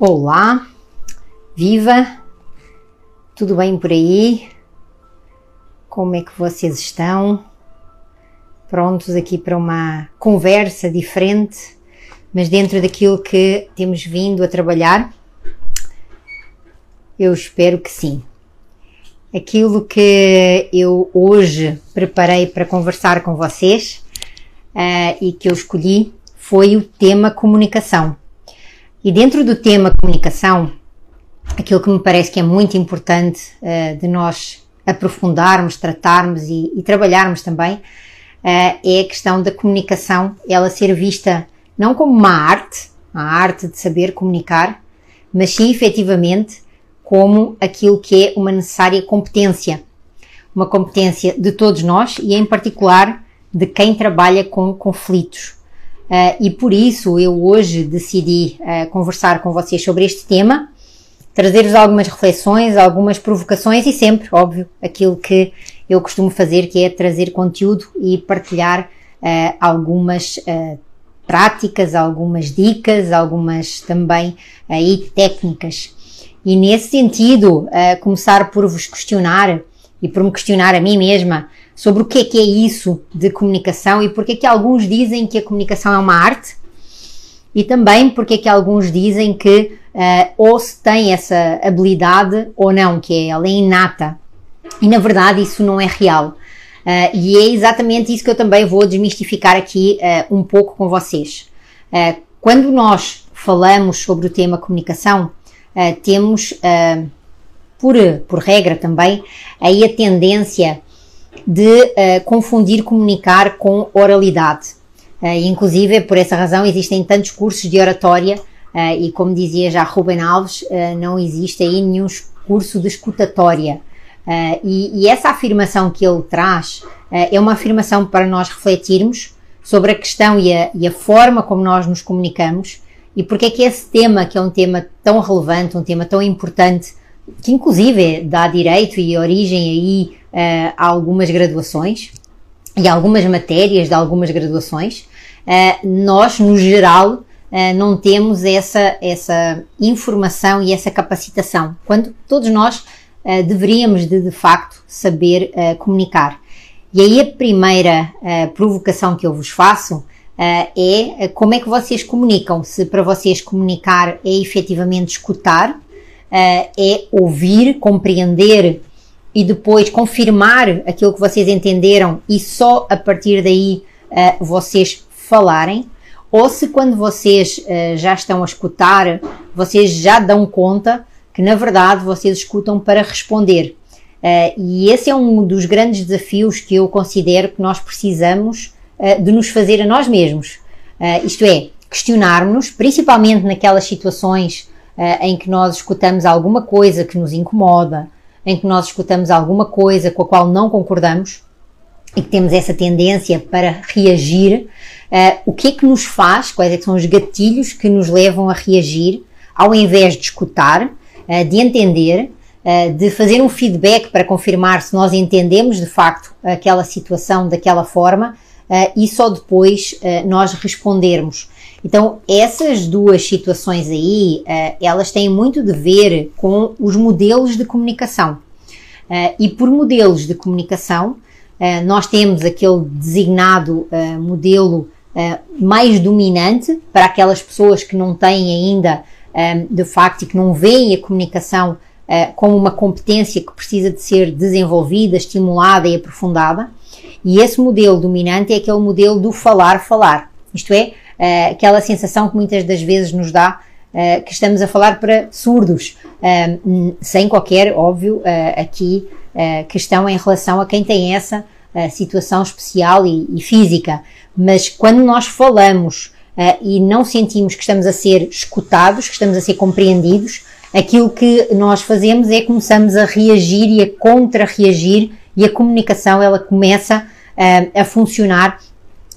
Olá, viva, tudo bem por aí? Como é que vocês estão? Prontos aqui para uma conversa diferente, mas dentro daquilo que temos vindo a trabalhar? Eu espero que sim. Aquilo que eu hoje preparei para conversar com vocês uh, e que eu escolhi foi o tema comunicação e dentro do tema comunicação, aquilo que me parece que é muito importante uh, de nós aprofundarmos, tratarmos e, e trabalharmos também uh, é a questão da comunicação, ela ser vista não como uma arte, a arte de saber comunicar, mas sim efetivamente como aquilo que é uma necessária competência. Uma competência de todos nós e, em particular, de quem trabalha com conflitos. Uh, e por isso eu hoje decidi uh, conversar com vocês sobre este tema, trazer-vos algumas reflexões, algumas provocações e sempre, óbvio, aquilo que eu costumo fazer, que é trazer conteúdo e partilhar uh, algumas práticas, algumas dicas, algumas também aí técnicas. E nesse sentido, começar por vos questionar e por me questionar a mim mesma sobre o que é que é isso de comunicação e porque é que alguns dizem que a comunicação é uma arte e também porque é que alguns dizem que uh, ou se tem essa habilidade ou não, que é ela é inata. E na verdade isso não é real. Uh, e é exatamente isso que eu também vou desmistificar aqui uh, um pouco com vocês. quando nós falamos sobre o tema comunicação, temos, por, por regra também, aí a tendência de uh, confundir comunicar com oralidade. Uh, inclusive, por essa razão, existem tantos cursos de oratória uh, e, como dizia já Ruben Alves, não existe aí nenhum curso de escutatória. E, e, essa afirmação que ele traz é uma afirmação para nós refletirmos sobre a questão e a, e a forma como nós nos comunicamos e porque é que esse tema, que é um tema tão relevante, um tema tão importante, que inclusive dá direito e origem aí uh, algumas graduações e algumas matérias de algumas graduações, uh, nós, no geral, uh, não temos essa, essa informação e essa capacitação, quando todos nós deveríamos de, de facto saber comunicar. E aí a primeira provocação que eu vos faço é como é que vocês comunicam. Se para vocês comunicar é efetivamente escutar, é ouvir, compreender e depois confirmar aquilo que vocês entenderam e só a partir daí uh, vocês falarem, ou se quando vocês uh, já estão a escutar, vocês já dão conta que na verdade vocês escutam para responder. Uh, e esse é um dos grandes desafios que eu considero que nós precisamos de nos fazer a nós mesmos. isto é, questionarmos, principalmente naquelas situações em que nós escutamos alguma coisa que nos incomoda, em que nós escutamos alguma coisa com a qual não concordamos e que temos essa tendência para reagir, uh, o que é que nos faz, quais é são os gatilhos que nos levam a reagir, ao invés de escutar, uh, de entender, uh, de fazer um feedback para confirmar se nós entendemos de facto aquela situação daquela forma e só depois nós respondermos. Então, essas duas situações aí, uh, elas têm muito de ver com os modelos de comunicação. Uh, e por modelos de comunicação, uh, nós temos aquele designado modelo mais dominante para aquelas pessoas que não têm ainda, de facto, e que não veem a comunicação como uma competência que precisa de ser desenvolvida, estimulada e aprofundada. E esse modelo dominante é aquele modelo do falar-falar. Isto é, uh, aquela sensação que muitas das vezes nos dá uh, que estamos a falar para surdos, uh, sem qualquer, óbvio, aqui questão em relação a quem tem essa situação especial e, e, física. Mas quando nós falamos e não sentimos que estamos a ser escutados, que estamos a ser compreendidos, aquilo que nós fazemos é começamos a reagir e a contra-reagir e a comunicação ela começa uh, a funcionar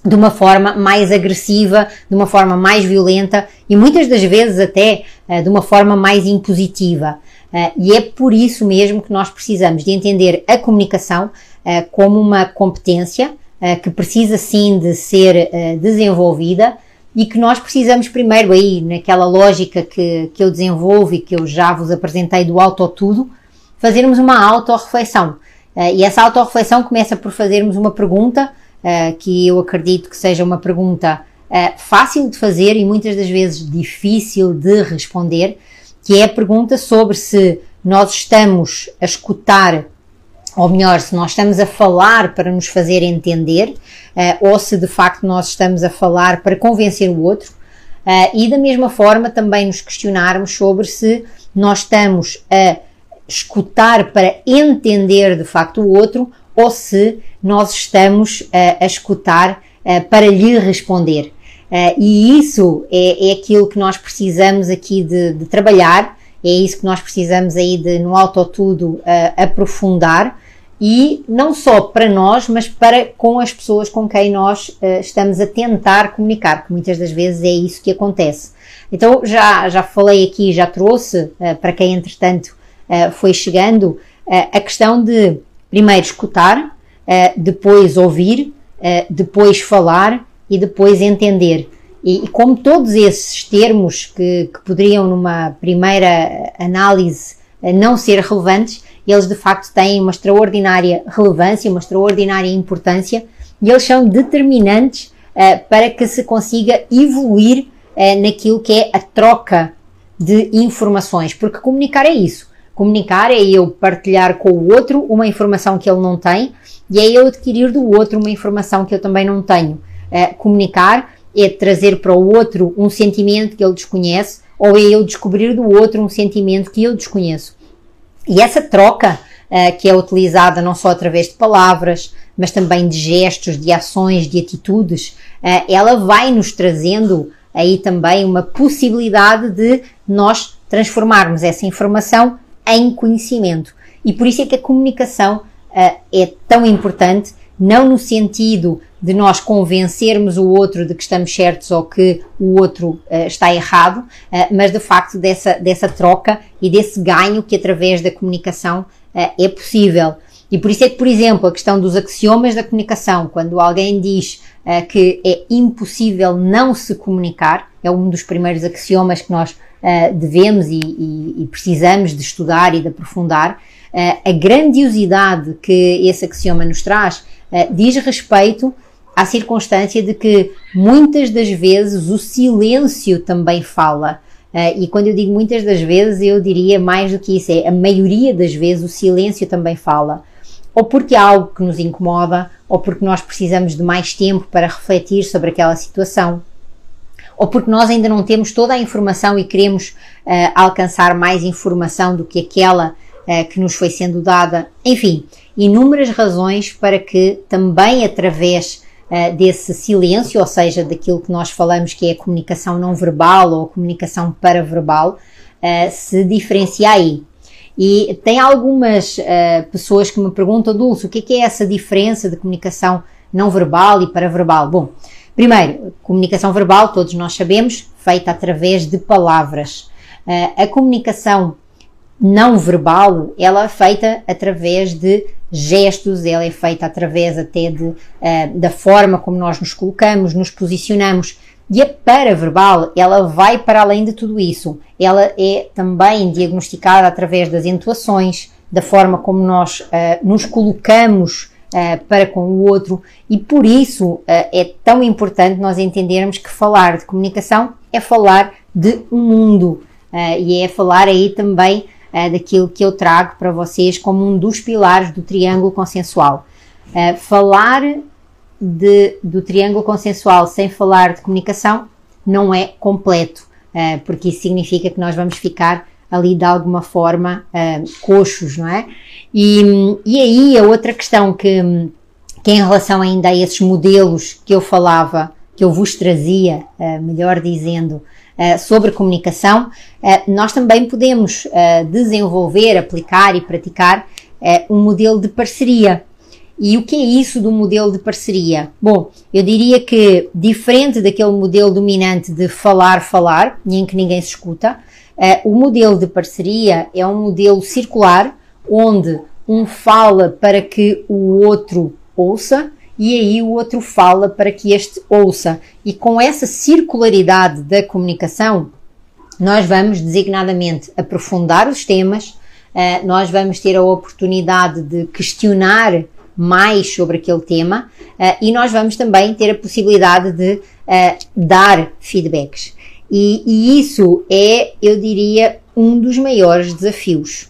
de uma forma mais agressiva, de uma forma mais violenta e muitas das vezes até uh, de uma forma mais impositiva. Uh, e é por isso mesmo que nós precisamos de entender a comunicação uh, como uma competência que precisa sim de ser desenvolvida, e que nós precisamos primeiro aí, naquela lógica que, que eu desenvolvo e que eu já vos apresentei do auto-tudo, fazermos uma autorreflexão. E essa autorreflexão começa por fazermos uma pergunta, uh, que eu acredito que seja uma pergunta uh, fácil de fazer e muitas das vezes difícil de responder, que é a pergunta sobre se nós estamos a escutar ou melhor, se nós estamos a falar para nos fazer entender, uh, ou se de facto nós estamos a falar para convencer o outro, e da mesma forma também nos questionarmos sobre se nós estamos a escutar para entender de facto o outro, ou se nós estamos uh, a escutar para lhe responder. e isso é, é, aquilo que nós precisamos aqui de, de trabalhar, é isso que nós precisamos aí de no autotudo aprofundar e não só para nós, mas para com as pessoas com quem nós uh, estamos a tentar comunicar, que muitas das vezes é isso que acontece. Então já, já falei aqui, já trouxe uh, para quem entretanto uh, foi chegando a questão de primeiro escutar, depois ouvir, depois falar e depois entender. E, e como todos esses termos que, que poderiam numa primeira análise não ser relevantes, eles de facto têm uma extraordinária relevância, uma extraordinária importância e eles são determinantes uh, para que se consiga evoluir uh, naquilo que é a troca de informações, porque comunicar é isso. Comunicar é eu partilhar com o outro uma informação que ele não tem e é eu adquirir do outro uma informação que eu também não tenho. Uh, comunicar é trazer para o outro um sentimento que ele desconhece ou é eu descobrir do outro um sentimento que eu desconheço. E essa troca, uh, que é utilizada não só através de palavras, mas também de gestos, de ações, de atitudes, uh, ela vai nos trazendo aí também uma possibilidade de nós transformarmos essa informação em conhecimento. E por isso é que a comunicação uh, é tão importante, não no sentido de nós convencermos o outro de que estamos certos ou que o outro uh, está errado, uh, mas de facto dessa, dessa troca e desse ganho que através da comunicação é possível. E por isso é que, por exemplo, a questão dos axiomas da comunicação, quando alguém diz que é impossível não se comunicar, é um dos primeiros axiomas que nós devemos e, e, e, precisamos de estudar e de aprofundar, a grandiosidade que esse axioma nos traz diz respeito à circunstância de que muitas das vezes o silêncio também fala. Uh, e quando eu digo muitas das vezes, eu diria mais do que isso, é a maioria das vezes o silêncio também fala. Ou porque há algo que nos incomoda, ou porque nós precisamos de mais tempo para refletir sobre aquela situação, ou porque nós ainda não temos toda a informação e queremos uh, alcançar mais informação do que aquela uh, que nos foi sendo dada. Enfim, inúmeras razões para que também através uh, desse silêncio, ou seja, daquilo que nós falamos que é a comunicação não verbal ou a comunicação paraverbal, se diferencia aí. E tem algumas pessoas que me perguntam, Dulce, o que é, que é essa diferença de comunicação não verbal e paraverbal? Bom, primeiro, comunicação verbal, todos nós sabemos, feita através de palavras. a comunicação não verbal, ela é feita através de gestos, ela é feita através até de, uh, da forma como nós nos colocamos, nos posicionamos. E a paraverbal, ela vai para além de tudo isso. Ela é também diagnosticada através das entoações, da forma como nós uh, nos colocamos uh, para com o outro, e por isso é tão importante nós entendermos que falar de comunicação é falar de um mundo, e é falar aí também uh, daquilo que eu trago para vocês como um dos pilares do triângulo consensual. Uh, falar de, do triângulo consensual sem falar de comunicação não é completo, uh, porque isso significa que nós vamos ficar ali de alguma forma coxos, não é? E, e aí a outra questão que, que em relação ainda a esses modelos que eu falava, que eu vos trazia, melhor dizendo, eh, sobre comunicação, uh, nós também podemos uh, desenvolver, aplicar e praticar um modelo de parceria. E o que é isso do modelo de parceria? Bom, eu diria que, diferente daquele modelo dominante de falar, falar, em que ninguém se escuta, o modelo de parceria é um modelo circular onde um fala para que o outro ouça e aí o outro fala para que este ouça. E com essa circularidade da comunicação, nós vamos designadamente aprofundar os temas, uh, nós vamos ter a oportunidade de questionar mais sobre aquele tema uh, e nós vamos também ter a possibilidade de uh, dar feedbacks. E, e, isso é, eu diria, um dos maiores desafios.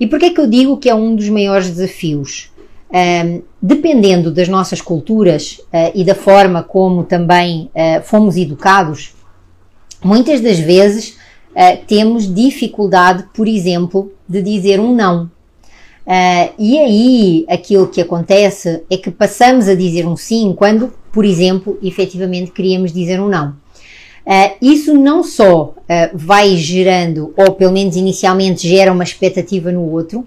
E porquê é que eu digo que é um dos maiores desafios? Um, dependendo das nossas culturas uh, e da forma como também uh, fomos educados, muitas das vezes uh, temos dificuldade, por exemplo, de dizer um não. e aí aquilo que acontece é que passamos a dizer um sim quando, por exemplo, efetivamente queríamos dizer um não. Isso não só vai gerando, ou pelo menos inicialmente gera uma expectativa no outro,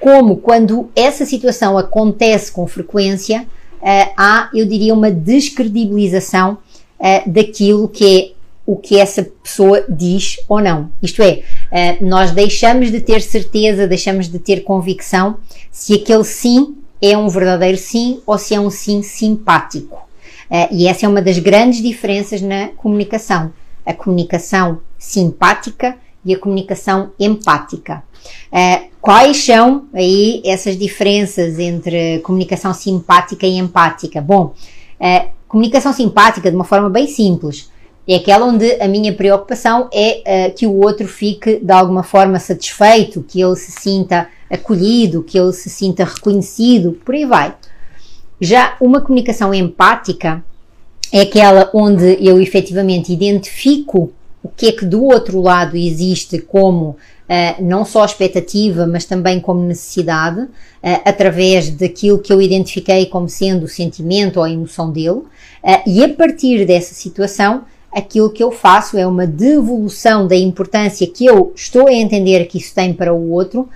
como quando essa situação acontece com frequência, uh, há, eu diria, uma descredibilização uh, daquilo que é o que essa pessoa diz ou não. Isto é, uh, nós deixamos de ter certeza, deixamos de ter convicção se aquele sim é um verdadeiro sim ou se é um sim simpático. E essa é uma das grandes diferenças na comunicação. A comunicação simpática e a comunicação empática. Uh, quais são aí essas diferenças entre comunicação simpática e empática? Bom, uh, comunicação simpática, de uma forma bem simples, é aquela onde a minha preocupação é uh, que o outro fique de alguma forma satisfeito, que ele se sinta acolhido, que ele se sinta reconhecido, por aí vai. Já uma comunicação empática é aquela onde eu efetivamente identifico o que é que do outro lado existe como Uh, não só expectativa, mas também como necessidade, uh, através daquilo que eu identifiquei como sendo o sentimento ou a emoção dele, uh, e a partir dessa situação, aquilo que eu faço é uma devolução da importância que eu estou a entender que isso tem para o outro,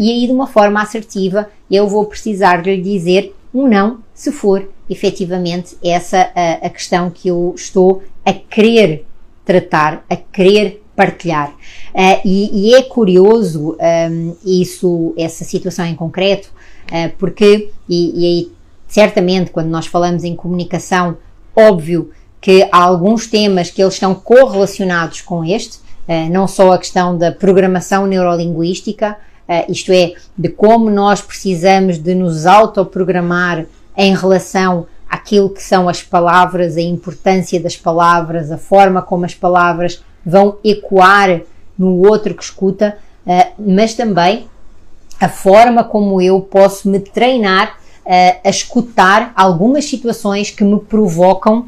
e aí de uma forma assertiva eu vou precisar de lhe dizer um não, se for efetivamente essa a questão que eu estou a querer tratar, a querer partilhar. Uh, e, e, é curioso um, isso, essa situação em concreto, uh, porque, e, e aí, certamente, quando nós falamos em comunicação, óbvio que há alguns temas que eles estão correlacionados com este, uh, não só a questão da programação neurolinguística, isto é, de como nós precisamos de nos autoprogramar em relação àquilo que são as palavras, a importância das palavras, a forma como as palavras vão ecoar no outro que escuta, uh, mas também a forma como eu posso me treinar uh, a escutar algumas situações que me provocam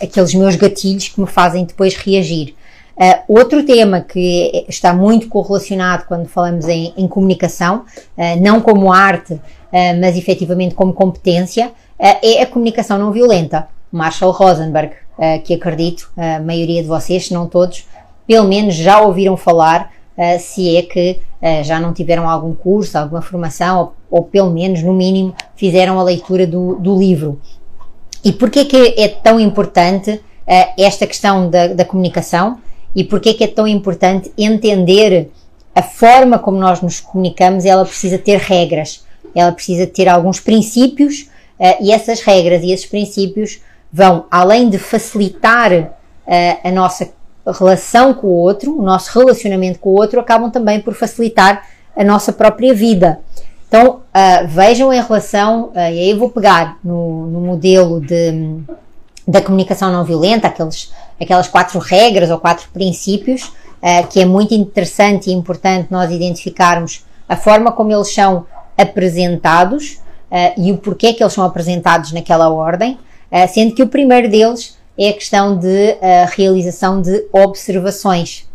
aqueles meus gatilhos que me fazem depois reagir. Uh, outro tema que está muito correlacionado quando falamos em, em comunicação, uh, não como arte, uh, mas efetivamente como competência, é a comunicação não violenta. Marshall Rosenberg, que acredito a maioria de vocês, se não todos, pelo menos já ouviram falar, se é que já não tiveram algum curso, alguma formação, ou, ou, pelo menos, no mínimo, fizeram a leitura do, do livro. E porquê que é tão importante esta questão da, da comunicação? E é que é tão importante entender a forma como nós nos comunicamos, ela precisa ter regras, ela precisa ter alguns princípios uh, e essas regras e esses princípios vão, além de facilitar uh, a nossa relação com o outro, o nosso relacionamento com o outro, acabam também por facilitar a nossa própria vida. Então, uh, vejam em relação, e aí eu vou pegar no, no modelo de, da comunicação não violenta, aqueles aquelas quatro regras ou quatro princípios, uh, que é muito interessante e importante nós identificarmos a forma como eles são apresentados uh, e o porquê que eles são apresentados naquela ordem, uh, sendo que o primeiro deles é a questão de realização de observações.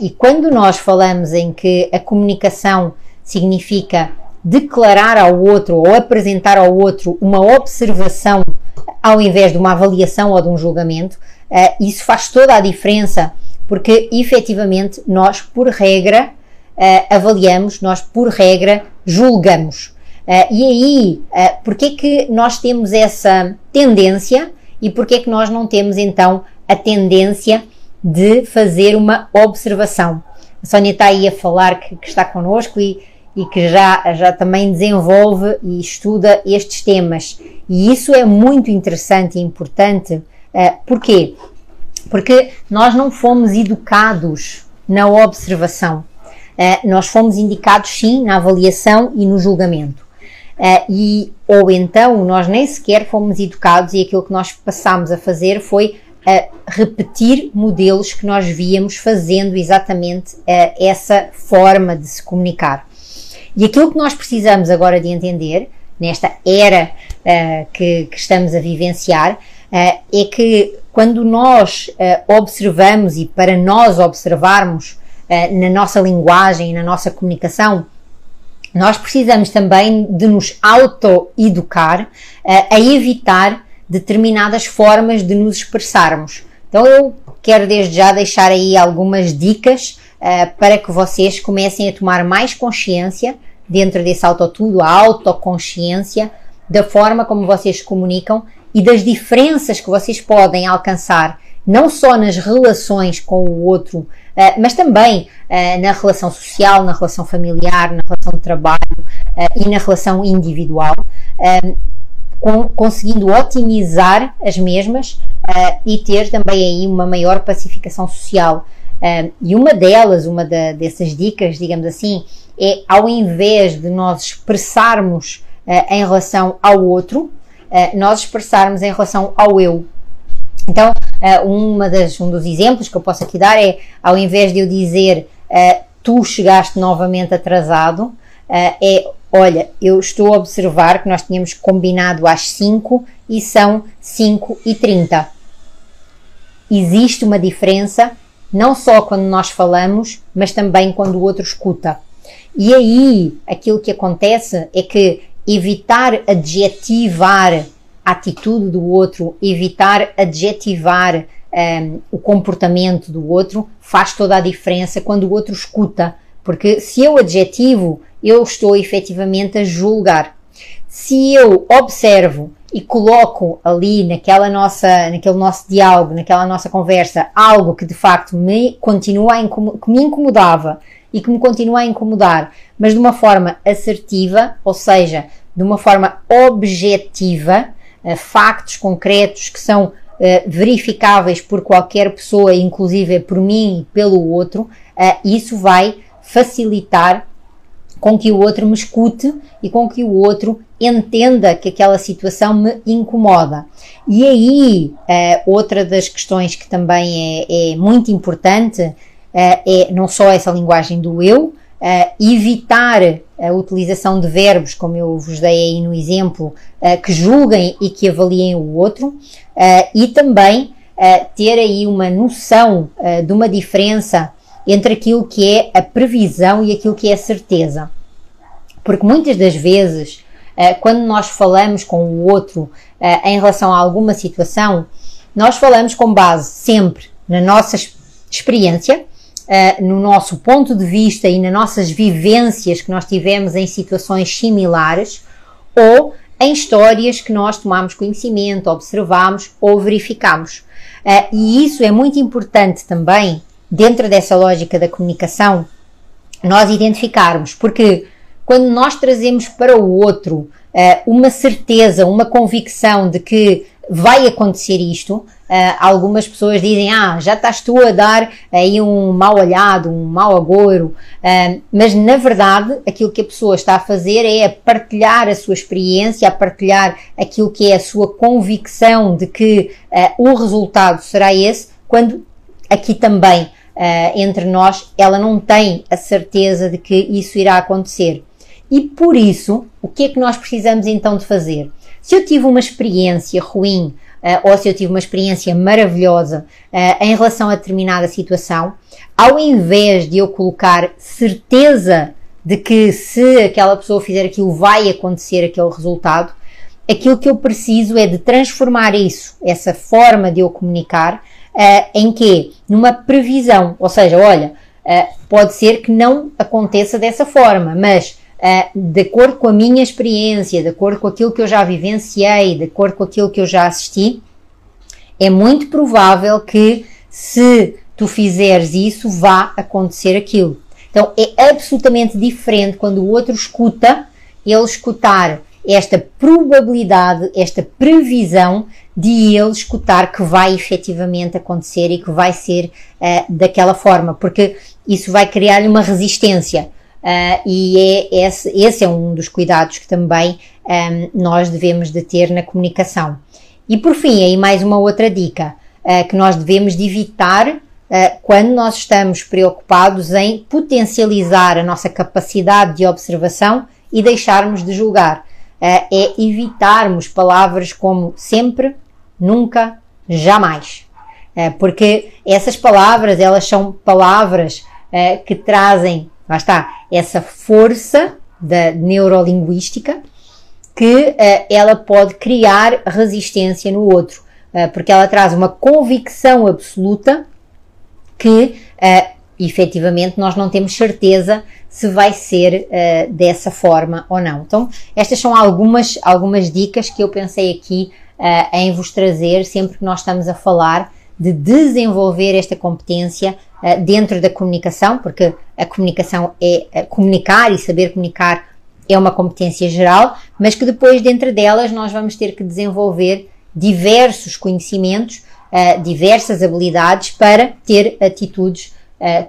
e quando nós falamos em que a comunicação significa declarar ao outro ou apresentar ao outro uma observação ao invés de uma avaliação ou de um julgamento, Uh, isso faz toda a diferença, porque efetivamente nós, por regra, uh, avaliamos, nós, por regra, julgamos. Uh, e aí, uh, porquê é que nós temos essa tendência e porquê é que nós não temos então a tendência de fazer uma observação? A Sónia está aí a falar que, que está connosco e, e que já, já também desenvolve e estuda estes temas. E isso é muito interessante e importante. Uh, porquê? Porque nós não fomos educados na observação. Uh, nós fomos indicados sim na avaliação e no julgamento. Uh, e, ou então nós nem sequer fomos educados e aquilo que nós passámos a fazer foi repetir modelos que nós víamos fazendo exatamente uh, essa forma de se comunicar. E aquilo que nós precisamos agora de entender, nesta era que, que, estamos a vivenciar, é que quando nós observamos e para nós observarmos na nossa linguagem e na nossa comunicação, nós precisamos também de nos auto-educar uh, a evitar determinadas formas de nos expressarmos. Então eu quero desde já deixar aí algumas dicas uh, para que vocês comecem a tomar mais consciência dentro desse autotudo, a autoconsciência da forma como vocês comunicam e das diferenças que vocês podem alcançar não só nas relações com o outro, uh, mas também uh, na relação social, na relação familiar, na relação de trabalho uh, e na relação individual, conseguindo otimizar as mesmas e ter também aí uma maior pacificação social. E uma delas, uma da, dessas dicas, digamos assim, é ao invés de nós expressarmos em relação ao outro, nós expressarmos em relação ao eu. Então, uh, uma das, um dos exemplos que eu posso aqui dar é, ao invés de eu dizer uh, tu chegaste novamente atrasado, uh, é olha, eu estou a observar que nós tínhamos combinado às 5 e são 5 e 30. Existe uma diferença, não só quando nós falamos, mas também quando o outro escuta. E aí, aquilo que acontece é que evitar adjetivar a atitude do outro, evitar adjetivar um, ehm, o comportamento do outro, faz toda a diferença quando o outro escuta. Porque se eu adjetivo, eu estou efetivamente a julgar. Se eu observo e coloco ali naquela nossa, naquele nosso diálogo, naquela nossa conversa, algo que de facto me continua a que me incomodava e que me continua a incomodar, mas de uma forma assertiva, ou seja, de uma forma objetiva, uh, factos concretos que são uh, verificáveis por qualquer pessoa, inclusive por mim e pelo outro, uh, isso vai facilitar com que o outro me escute e com que o outro entenda que aquela situação me incomoda. E aí, outra das questões que também é, é muito importante é não só essa linguagem do eu, evitar a utilização de verbos, como eu vos dei aí no exemplo, uh, que julguem e que avaliem o outro, uh, e também uh, ter aí uma noção de uma diferença entre aquilo que é a previsão e aquilo que é a certeza. Porque muitas das vezes, quando nós falamos com o outro em relação a alguma situação, nós falamos com base sempre na nossa experiência, uh, no nosso ponto de vista e nas nossas vivências que nós tivemos em situações similares ou em histórias que nós tomamos conhecimento, observamos ou verificamos. E isso é muito importante também, dentro dessa lógica da comunicação, nós identificarmos, porque quando nós trazemos para o outro uh, uma certeza, uma convicção de que vai acontecer isto, Uh, algumas pessoas dizem, ah, já estás tu a dar aí um mal olhado, um mau agouro, uh, mas na verdade aquilo que a pessoa está a fazer é a partilhar a sua experiência, a partilhar aquilo que é a sua convicção de que uh, o resultado será esse, quando aqui também entre nós ela não tem a certeza de que isso irá acontecer. E por isso, o que é que nós precisamos então de fazer? Se eu tive uma experiência ruim, uh, ou se eu tive uma experiência maravilhosa uh, em relação a determinada situação, ao invés de eu colocar certeza de que se aquela pessoa fizer aquilo vai acontecer aquele resultado, aquilo que eu preciso é de transformar isso, essa forma de eu comunicar, uh, em que? Numa previsão. Ou seja, olha, pode ser que não aconteça dessa forma, mas uh, de acordo com a minha experiência, de acordo com aquilo que eu já vivenciei, de acordo com aquilo que eu já assisti, é muito provável que se tu fizeres isso, vá acontecer aquilo. Então, é absolutamente diferente quando o outro escuta, ele escutar esta probabilidade, esta previsão de ele escutar que vai efetivamente acontecer e que vai ser uh, daquela forma, porque isso vai criar-lhe uma resistência. Uh, e é esse, esse, é um dos cuidados que também um, ehm, nós devemos de ter na comunicação. E por fim, aí mais uma outra dica uh, que nós devemos de evitar uh, quando nós estamos preocupados em potencializar a nossa capacidade de observação e deixarmos de julgar. é evitarmos palavras como sempre, nunca, jamais. porque essas palavras, elas são palavras que trazem lá está, essa força da neurolinguística que uh, ela pode criar resistência no outro, uh, porque ela traz uma convicção absoluta que uh, efetivamente nós não temos certeza se vai ser uh, dessa forma ou não. Então, estas são algumas, algumas dicas que eu pensei aqui em vos trazer sempre que nós estamos a falar de desenvolver esta competência uh, dentro da comunicação, porque a comunicação é uh, comunicar e saber comunicar é uma competência geral, mas que depois dentro delas nós vamos ter que desenvolver diversos conhecimentos, uh, diversas habilidades para ter atitudes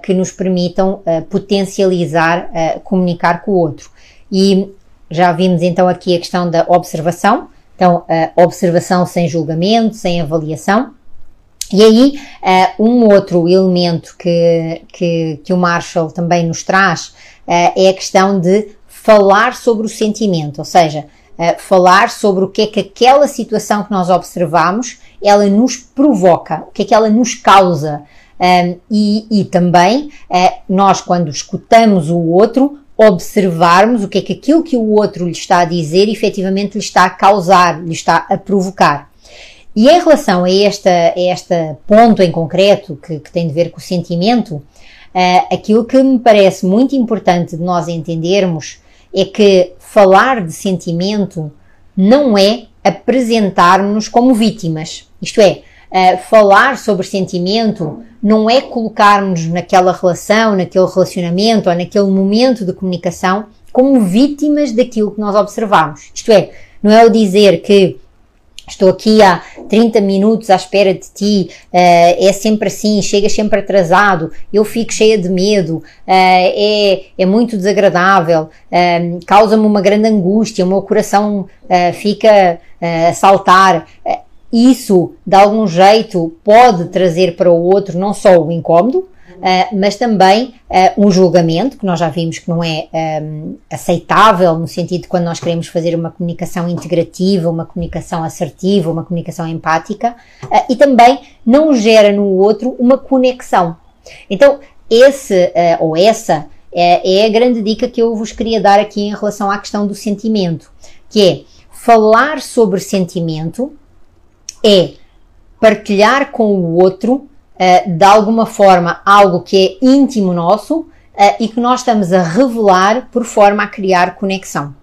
que nos permitam potencializar comunicar com o outro. E já vimos então aqui a questão da observação, então observação sem julgamento, sem avaliação, e aí, uh, um outro elemento que, que, que, o Marshall também nos traz uh, é a questão de falar sobre o sentimento, ou seja, uh, falar sobre o que é que aquela situação que nós observamos ela nos provoca, o que é que ela nos causa. Um, e, e, também nós, quando escutamos o outro, observarmos o que é que aquilo que o outro lhe está a dizer efetivamente lhe está a causar, lhe está a provocar. E em relação a, esta, a este ponto em concreto, que, que tem de ver com o sentimento, uh, aquilo que me parece muito importante de nós entendermos é que falar de sentimento não é apresentar-nos como vítimas. Isto é, uh, falar sobre sentimento não é colocarmos naquela relação, naquele relacionamento ou naquele momento de comunicação como vítimas daquilo que nós observamos. Isto é, não é o dizer que estou aqui há 30 minutos à espera de ti, uh, é sempre assim, chegas sempre atrasado, eu fico cheia de medo, uh, é, é muito desagradável, uh, causa-me uma grande angústia, o meu coração fica a saltar. isso, de algum jeito, pode trazer para o outro não só o incómodo, uh, mas também uh, um julgamento, que nós já vimos que não é um, aceitável, no sentido de quando nós queremos fazer uma comunicação integrativa, uma comunicação assertiva, uma comunicação empática, uh, e também não gera no outro uma conexão. Então, esse ou essa é, é a grande dica que eu vos queria dar aqui em relação à questão do sentimento, que é falar sobre sentimento é partilhar com o outro uh, de alguma forma algo que é íntimo nosso uh, e que nós estamos a revelar por forma a criar conexão.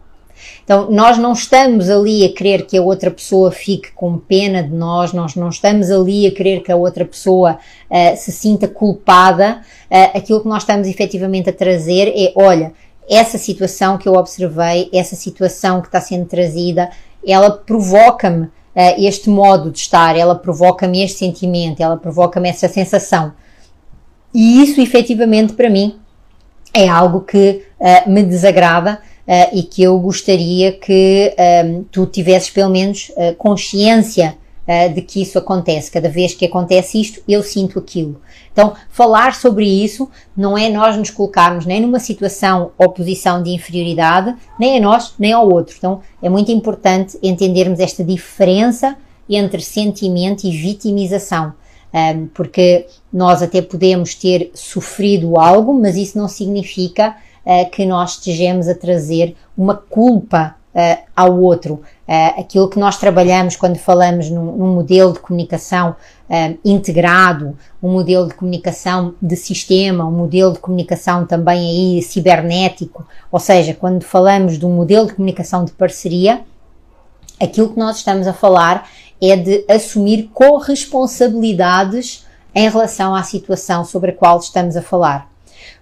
Então, nós não estamos ali a querer que a outra pessoa fique com pena de nós, nós não estamos ali a querer que a outra pessoa uh, se sinta culpada. Uh, aquilo que nós estamos efetivamente a trazer é: olha, essa situação que eu observei, essa situação que está sendo trazida, ela provoca-me este modo de estar, ela provoca-me este sentimento, ela provoca-me essa sensação. E isso, efetivamente, para mim, é algo que uh, me desagrada uh, e que eu gostaria que um, tu tivesses, pelo menos, consciência de que isso acontece. Cada vez que acontece isto, eu sinto aquilo. Então, falar sobre isso não é nós nos colocarmos nem numa situação ou posição de inferioridade, nem a nós, nem ao outro. Então, é muito importante entendermos esta diferença entre sentimento e vitimização. Um, porque nós até podemos ter sofrido algo, mas isso não significa uh, que nós estejamos a trazer uma culpa uh, ao outro. Uh, aquilo que nós trabalhamos quando falamos num, num modelo de comunicação uh, integrado, um modelo de comunicação de sistema, um modelo de comunicação também aí cibernético, ou seja, quando falamos de um modelo de comunicação de parceria, aquilo que nós estamos a falar é de assumir corresponsabilidades em relação à situação sobre a qual estamos a falar.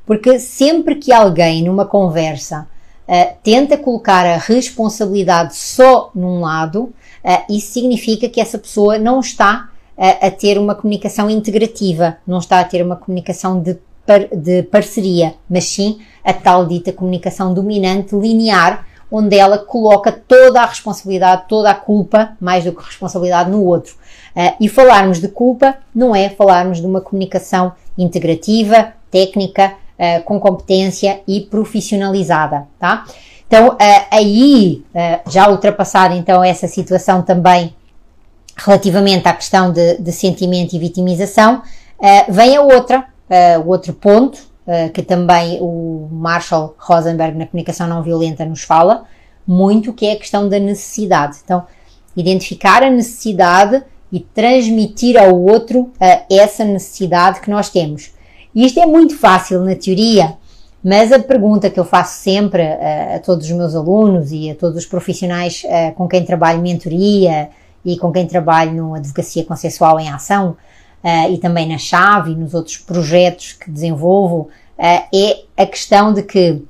Porque sempre que alguém numa conversa uh, tenta colocar a responsabilidade só num lado, uh, isso significa que essa pessoa não está uh, a ter uma comunicação integrativa, não está a ter uma comunicação de, par de parceria, mas sim a tal dita comunicação dominante linear, onde ela coloca toda a responsabilidade, toda a culpa, mais do que responsabilidade, no outro. Uh, e falarmos de culpa não é falarmos de uma comunicação integrativa, técnica, uh, com competência e profissionalizada, tá? Então, uh, aí, já ultrapassada então essa situação também relativamente à questão de, de sentimento e vitimização, vem a outra, o outro ponto, que também o Marshall Rosenberg na comunicação não violenta nos fala muito, que é a questão da necessidade. Então, identificar a necessidade e transmitir ao outro uh, essa necessidade que nós temos. E isto é muito fácil na teoria, mas a pergunta que eu faço sempre uh, a todos os meus alunos e a todos os profissionais uh, com quem trabalho mentoria e com quem trabalho no Advocacia Consensual em Ação e também na Chave e nos outros projetos que desenvolvo é a questão de que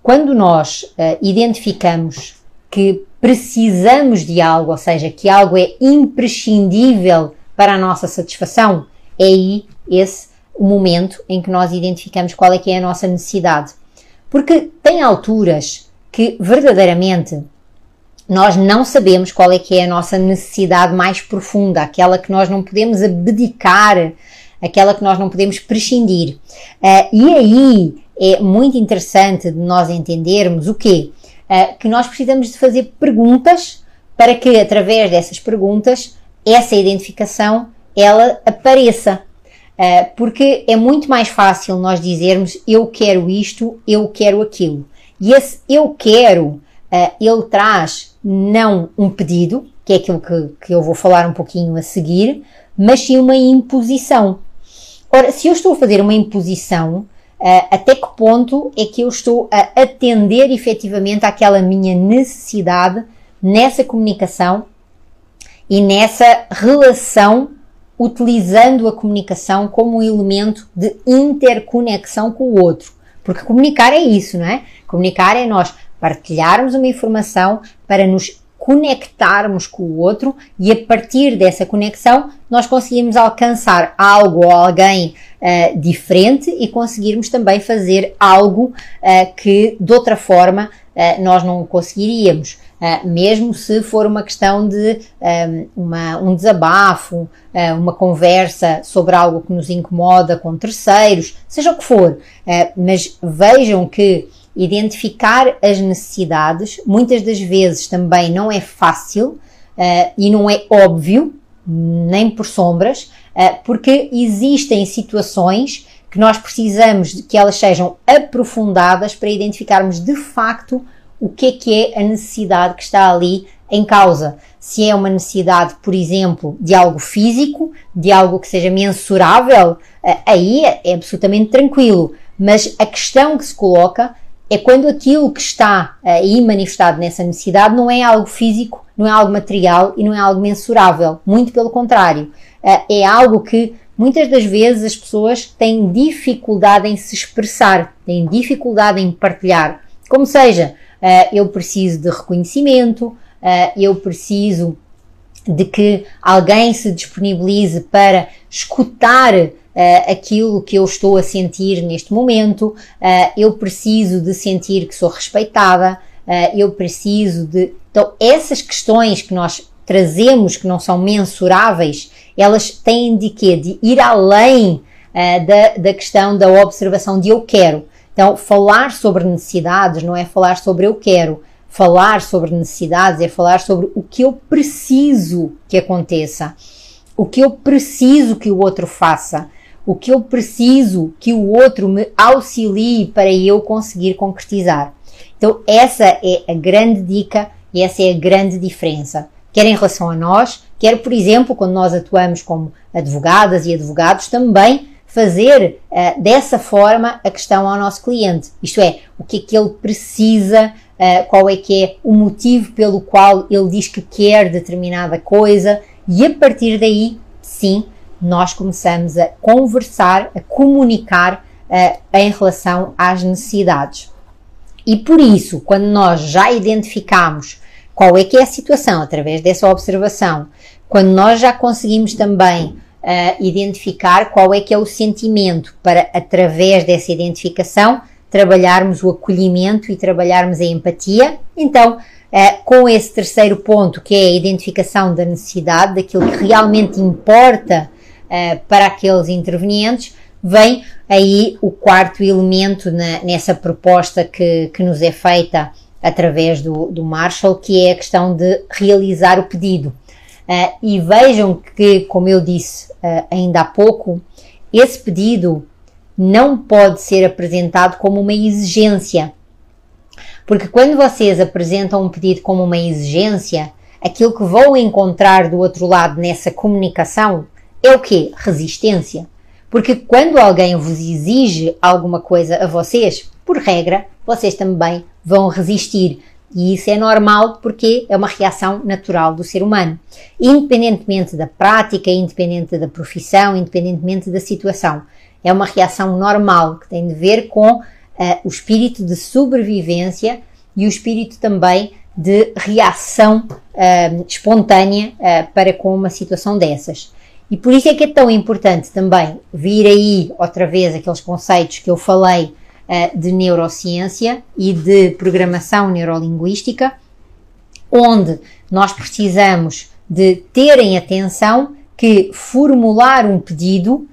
quando nós identificamos que precisamos de algo, ou seja, que algo é imprescindível para a nossa satisfação, é aí esse o momento em que nós identificamos qual é que é a nossa necessidade. Porque tem alturas que verdadeiramente nós não sabemos qual é que é a nossa necessidade mais profunda, aquela que nós não podemos abdicar, aquela que nós não podemos prescindir. Uh, e aí é muito interessante de nós entendermos o quê? uh, que nós precisamos de fazer perguntas para que através dessas perguntas essa identificação ela apareça. Uh, porque é muito mais fácil nós dizermos eu quero isto, eu quero aquilo. E esse eu quero, uh, ele traz não um pedido, que é aquilo que, que eu vou falar um pouquinho a seguir, mas sim uma imposição. Ora, se eu estou a fazer uma imposição, Uh, até que ponto é que eu estou a atender efetivamente àquela minha necessidade nessa comunicação e nessa relação, utilizando a comunicação como um elemento de interconexão com o outro. Porque comunicar é isso, não é? Comunicar é nós partilharmos uma informação para nos conectarmos com o outro e a partir dessa conexão nós conseguimos alcançar algo ou alguém uh, diferente e conseguirmos também fazer algo uh, que de outra forma uh, nós não conseguiríamos. Mesmo se for uma questão de um, uma, um desabafo, uma conversa sobre algo que nos incomoda com terceiros, seja o que for, mas vejam que identificar as necessidades muitas das vezes também não é fácil e não é óbvio, nem por sombras, porque existem situações que nós precisamos que elas sejam aprofundadas para identificarmos de facto o que é que é a necessidade que está ali em causa. Se é uma necessidade, por exemplo, de algo físico, de algo que seja mensurável, uh, aí é absolutamente tranquilo. Mas a questão que se coloca é quando aquilo que está aí manifestado nessa necessidade não é algo físico, não é algo material e não é algo mensurável. Muito pelo contrário, eh, é algo que muitas das vezes as pessoas têm dificuldade em se expressar, têm dificuldade em partilhar. Como seja, eh, eu preciso de reconhecimento, eh, eu preciso de que alguém se disponibilize para escutar uh, aquilo que eu estou a sentir neste momento, uh, eu preciso de sentir que sou respeitada, uh, eu preciso de. Então, essas questões que nós trazemos que não são mensuráveis, elas têm de quê? De ir além da, da questão da observação de eu quero. Então, falar sobre necessidades não é falar sobre eu quero. Falar sobre necessidades é falar sobre o que eu preciso que aconteça, o que eu preciso que o outro faça o que eu preciso que o outro me auxilie para eu conseguir concretizar. Então, essa é a grande dica e essa é a grande diferença. Quer em relação a nós, quer, por exemplo, quando nós atuamos como advogadas e advogados, também fazer uh, dessa forma a questão ao nosso cliente. Isto é, o que é que ele precisa, uh, qual é que é o motivo pelo qual ele diz que quer determinada coisa e a partir daí, sim, nós começamos a conversar, a comunicar uh, em relação às necessidades. E por isso, quando nós já identificamos qual é que é a situação através dessa observação, quando nós já conseguimos também uh, identificar qual é que é o sentimento para, através dessa identificação, trabalharmos o acolhimento e trabalharmos a empatia, então, uh, com esse terceiro ponto, que é a identificação da necessidade, daquilo que realmente importa uh, para aqueles intervenientes, vem aí o quarto elemento na, nessa proposta que, que nos é feita através do, do Marshall, que é a questão de realizar o pedido. Uh, e vejam que, como eu disse uh, ainda há pouco, esse pedido não pode ser apresentado como uma exigência. Porque quando vocês apresentam um pedido como uma exigência, aquilo que vão encontrar do outro lado nessa comunicação é o quê? Resistência. Porque quando alguém vos exige alguma coisa a vocês, por regra, vocês também vão resistir. E isso é normal porque é uma reação natural do ser humano. Independentemente da prática, independente da profissão, independentemente da situação. É uma reação normal que tem de ver com uh, o espírito de sobrevivência e o espírito também de reação uh, espontânea uh, para com uma situação dessas. E por isso é que é tão importante também vir aí outra vez aqueles conceitos que eu falei uh, de neurociência e de programação neurolinguística, onde nós precisamos de terem atenção que formular um pedido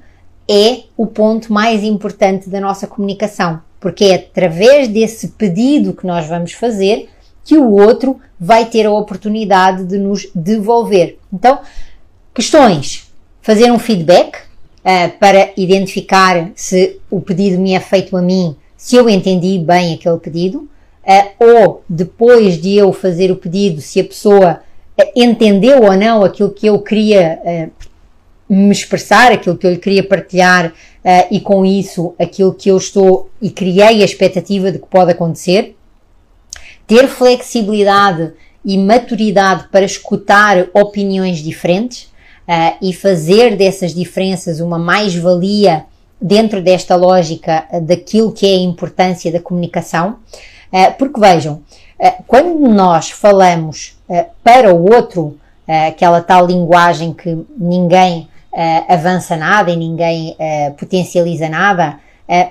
é o ponto mais importante da nossa comunicação, porque é através desse pedido que nós vamos fazer que o outro vai ter a oportunidade de nos devolver. Então, questões fazer um feedback uh, para identificar se o pedido me é feito a mim, se eu entendi bem aquele pedido, uh, ou depois de eu fazer o pedido, se a pessoa uh, entendeu ou não aquilo que eu queria me expressar, aquilo que eu lhe queria partilhar e com isso aquilo que eu estou e criei a expectativa de que pode acontecer. Ter flexibilidade e maturidade para escutar opiniões diferentes e fazer dessas diferenças uma mais-valia dentro desta lógica daquilo que é a importância da comunicação. Uh, porque vejam, uh, quando nós falamos para o outro, aquela tal linguagem que ninguém avança nada e ninguém potencializa nada,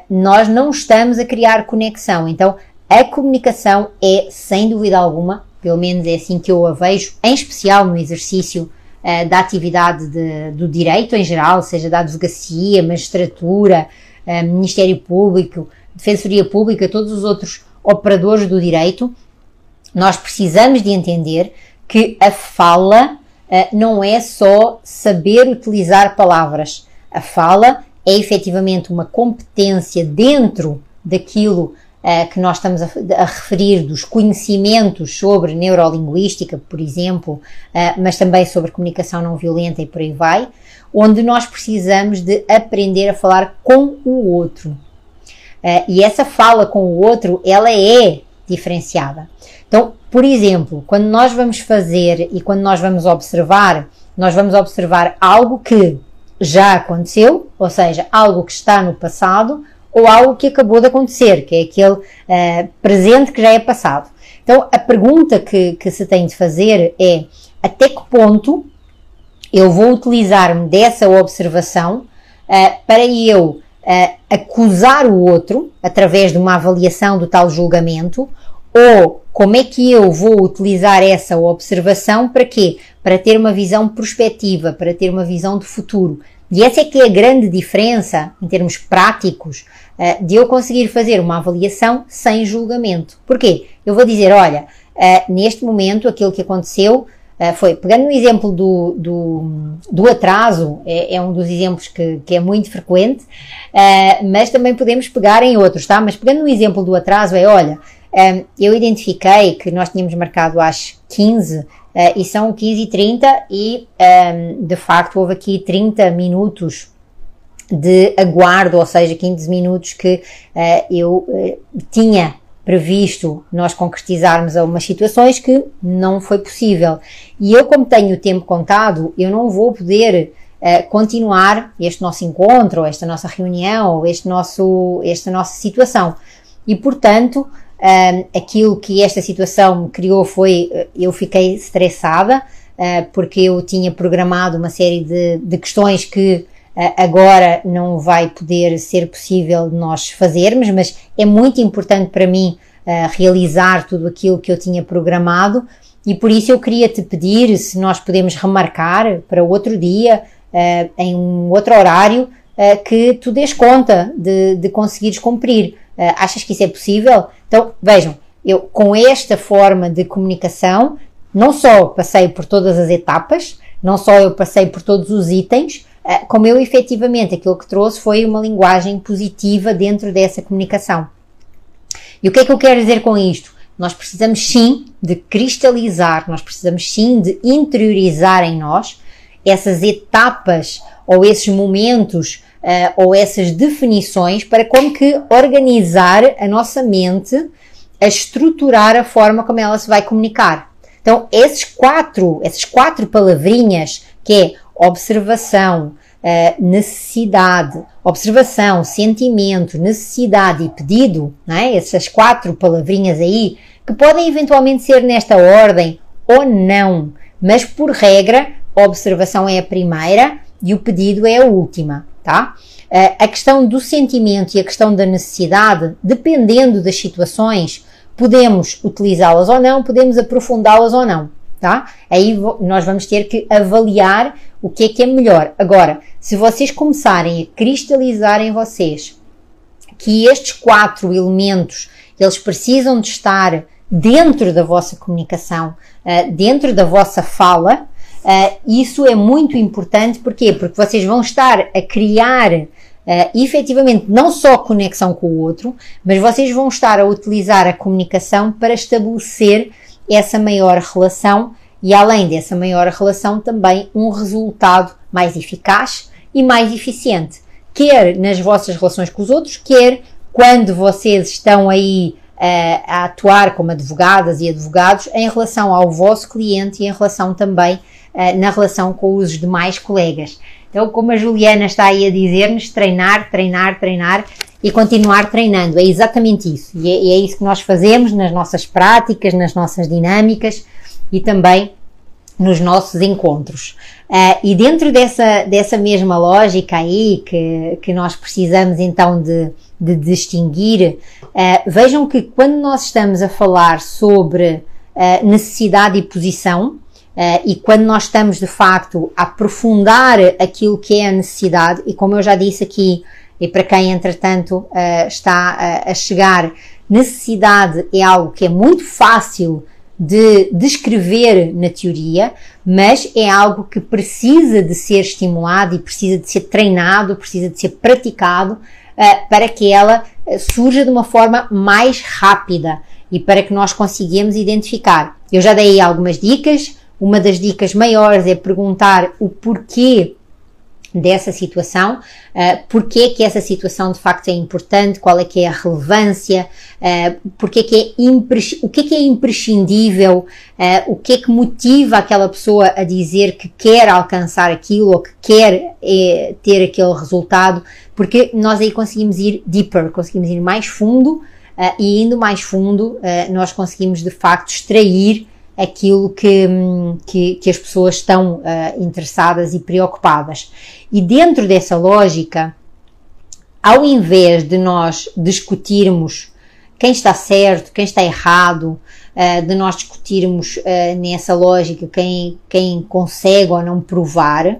nós não estamos a criar conexão. Então, a comunicação é, sem dúvida alguma, pelo menos é assim que eu a vejo, em especial no exercício uh, da atividade de, do direito em geral, seja da advocacia, magistratura, uh, Ministério Público, Defensoria Pública, todos os outros operadores do direito, nós precisamos de entender que a fala uh, não é só saber utilizar palavras. A fala é efetivamente uma competência dentro daquilo uh, que nós estamos a, a, referir dos conhecimentos sobre neurolinguística, por exemplo, uh, mas também sobre comunicação não violenta e por aí vai, onde nós precisamos de aprender a falar com o outro. Uh, e essa fala com o outro, ela é diferenciada. Então, por exemplo, quando nós vamos fazer e quando nós vamos observar, nós vamos observar algo que já aconteceu, ou seja, algo que está no passado, ou algo que acabou de acontecer, que é aquele uh, presente que já é passado. Então, a pergunta que, que se tem de fazer é até que ponto eu vou utilizar-me dessa observação uh, para eu uh, acusar o outro através de uma avaliação do tal julgamento, ou como é que eu vou utilizar essa observação para quê? Para ter uma visão prospectiva, para ter uma visão de futuro. E essa é que é a grande diferença, em termos práticos, eh, de eu conseguir fazer uma avaliação sem julgamento. Porquê? Eu vou dizer, olha, eh, neste momento aquilo que aconteceu eh, foi, pegando no exemplo do, do, do atraso, é, é, um dos exemplos que, que é muito frequente, mas também podemos pegar em outros, tá? Mas pegando no exemplo do atraso, é, olha, eu identifiquei que nós tínhamos marcado às 15 Uh, e são 15 e 30 um, ehm, de facto houve aqui 30 minutos de aguardo, ou seja, 15 minutos que uh, eu uh, tinha previsto nós concretizarmos algumas situações que não foi possível. E eu, como tenho o tempo contado, eu não vou poder uh, continuar este nosso encontro, esta nossa reunião, este nosso, esta nossa situação. E, portanto, uh, aquilo que esta situação criou foi, uh, eu fiquei estressada, porque eu tinha programado uma série de, de questões que agora não vai poder ser possível nós fazermos, mas é muito importante para mim realizar tudo aquilo que eu tinha programado. E por isso eu queria te pedir se nós podemos remarcar para outro dia, uh, em um outro horário, uh, que tu dês conta de, de conseguires cumprir. Uh, achas que isso é possível? Então, vejam, eu com esta forma de comunicação, não só passei por todas as etapas, não só eu passei por todos os itens, como eu efetivamente aquilo que trouxe foi uma linguagem positiva dentro dessa comunicação. E o que é que eu quero dizer com isto? Nós precisamos sim de cristalizar, nós precisamos sim de interiorizar em nós essas etapas ou esses momentos uh, ou essas definições para como que organizar a nossa mente a estruturar a forma como ela se vai comunicar. Então, esses quatro, essas quatro palavrinhas que é observação, uh, necessidade, observação, sentimento, necessidade e pedido, não é? essas quatro palavrinhas aí que podem eventualmente ser nesta ordem ou não, mas por regra, observação é a primeira e o pedido é a última, tá? Eh, a questão do sentimento e a questão da necessidade, dependendo das situações, podemos utilizá-las ou não, podemos aprofundá-las ou não, tá? Aí nós vamos ter que avaliar o que é que é melhor. Agora, se vocês começarem a cristalizar em vocês que estes quatro elementos eles precisam de estar dentro da vossa comunicação, uh, dentro da vossa fala. Uh, isso é muito importante, porquê? Porque vocês vão estar a criar uh, efetivamente não só conexão com o outro, mas vocês vão estar a utilizar a comunicação para estabelecer essa maior relação e, além dessa maior relação, também um resultado mais eficaz e mais eficiente, quer nas vossas relações com os outros, quer quando vocês estão aí uh, a atuar como advogadas e advogados em relação ao vosso cliente e em relação também uh, na relação com os demais colegas. Então, como a Juliana está aí a dizer-nos, treinar, treinar, treinar e continuar treinando. É exatamente isso. E é, e é, isso que nós fazemos nas nossas práticas, nas nossas dinâmicas e também nos nossos encontros. Uh, e dentro dessa, dessa mesma lógica aí, que, que nós precisamos então de, de distinguir, uh, vejam que quando nós estamos a falar sobre uh, necessidade e posição, e quando nós estamos de facto a aprofundar aquilo que é a necessidade, e como eu já disse aqui, e para quem entretanto está a chegar, necessidade é algo que é muito fácil de descrever na teoria, mas é algo que precisa de ser estimulado e precisa de ser treinado, precisa de ser praticado uh, para que ela uh, surja de uma forma mais rápida e para que nós consigamos identificar. Eu já dei algumas dicas. Uma das dicas maiores é perguntar o porquê dessa situação, uh, porque é que essa situação de facto é importante, qual é que é a relevância, uh, porque é que é o que é que é imprescindível, uh, o que é que motiva aquela pessoa a dizer que quer alcançar aquilo ou que quer é, ter aquele resultado, porque nós aí conseguimos ir deeper, conseguimos ir mais fundo uh, e indo mais fundo nós conseguimos de facto extrair aquilo que, que, que as pessoas estão uh, interessadas e preocupadas. E dentro dessa lógica, ao invés de nós discutirmos quem está certo, quem está errado, uh, de nós discutirmos uh, nessa lógica quem, quem consegue ou não provar,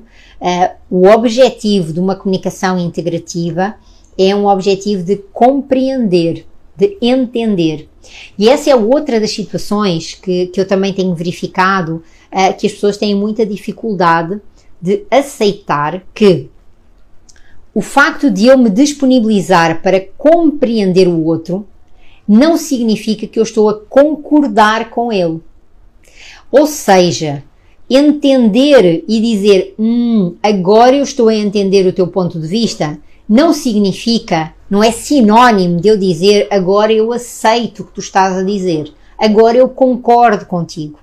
o objetivo de uma comunicação integrativa é um objetivo de compreender, de entender. E essa é outra das situações que, que eu também tenho verificado uh, que as pessoas têm muita dificuldade de aceitar que o facto de eu me disponibilizar para compreender o outro não significa que eu estou a concordar com ele. Ou seja, entender e dizer, hum, agora eu estou a entender o teu ponto de vista, não significa, não é sinónimo de eu dizer agora eu aceito o que tu estás a dizer, agora eu concordo contigo.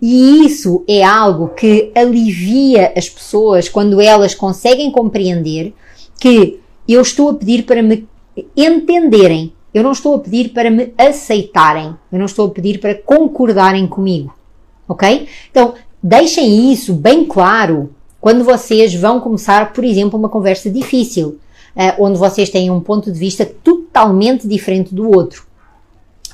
E isso é algo que alivia as pessoas quando elas conseguem compreender que eu estou a pedir para me entenderem, eu não estou a pedir para me aceitarem, eu não estou a pedir para concordarem comigo, ok? Então, deixem isso bem claro quando vocês vão começar, por exemplo, uma conversa difícil, uh, onde vocês têm um ponto de vista totalmente diferente do outro.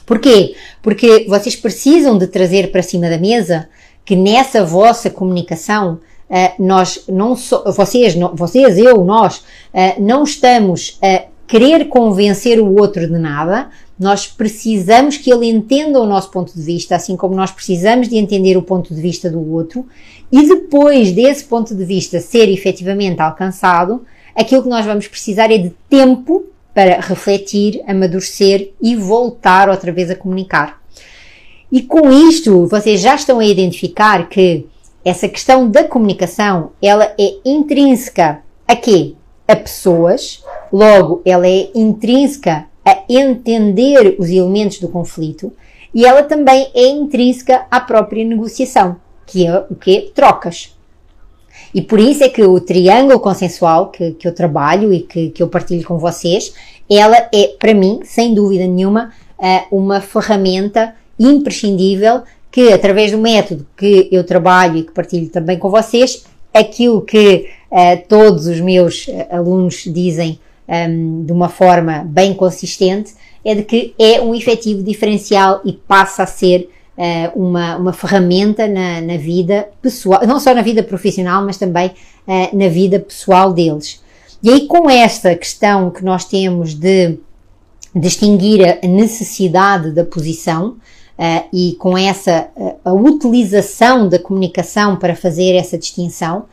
Porquê? Porque vocês precisam de trazer para cima da mesa que nessa vossa comunicação uh, nós não so, vocês, vocês, eu, nós, uh, não estamos a querer convencer o outro de nada, nós precisamos que ele entenda o nosso ponto de vista, assim como nós precisamos de entender o ponto de vista do outro, e depois desse ponto de vista ser efetivamente alcançado, aquilo que nós vamos precisar é de tempo para refletir, amadurecer e voltar outra vez a comunicar. E com isto, vocês já estão a identificar que essa questão da comunicação, ela é intrínseca a quê? A pessoas, logo ela é intrínseca a entender os elementos do conflito e ela também é intrínseca à própria negociação, que é o que? Trocas. E por isso é que o triângulo consensual que, que eu trabalho e que, que eu partilho com vocês, ela é, para mim, sem dúvida nenhuma, eh, uma ferramenta imprescindível que, através do método que eu trabalho e que partilho também com vocês, aquilo que uh, todos os meus eh, alunos dizem um, ehm, de uma forma bem consistente é de que é um efetivo diferencial e passa a ser uh, uma, uma ferramenta na, na, vida pessoal, não só na vida profissional, mas também uh, na vida pessoal deles. E aí, com esta questão que nós temos de distinguir a necessidade da posição uh, e com essa a utilização da comunicação para fazer essa distinção,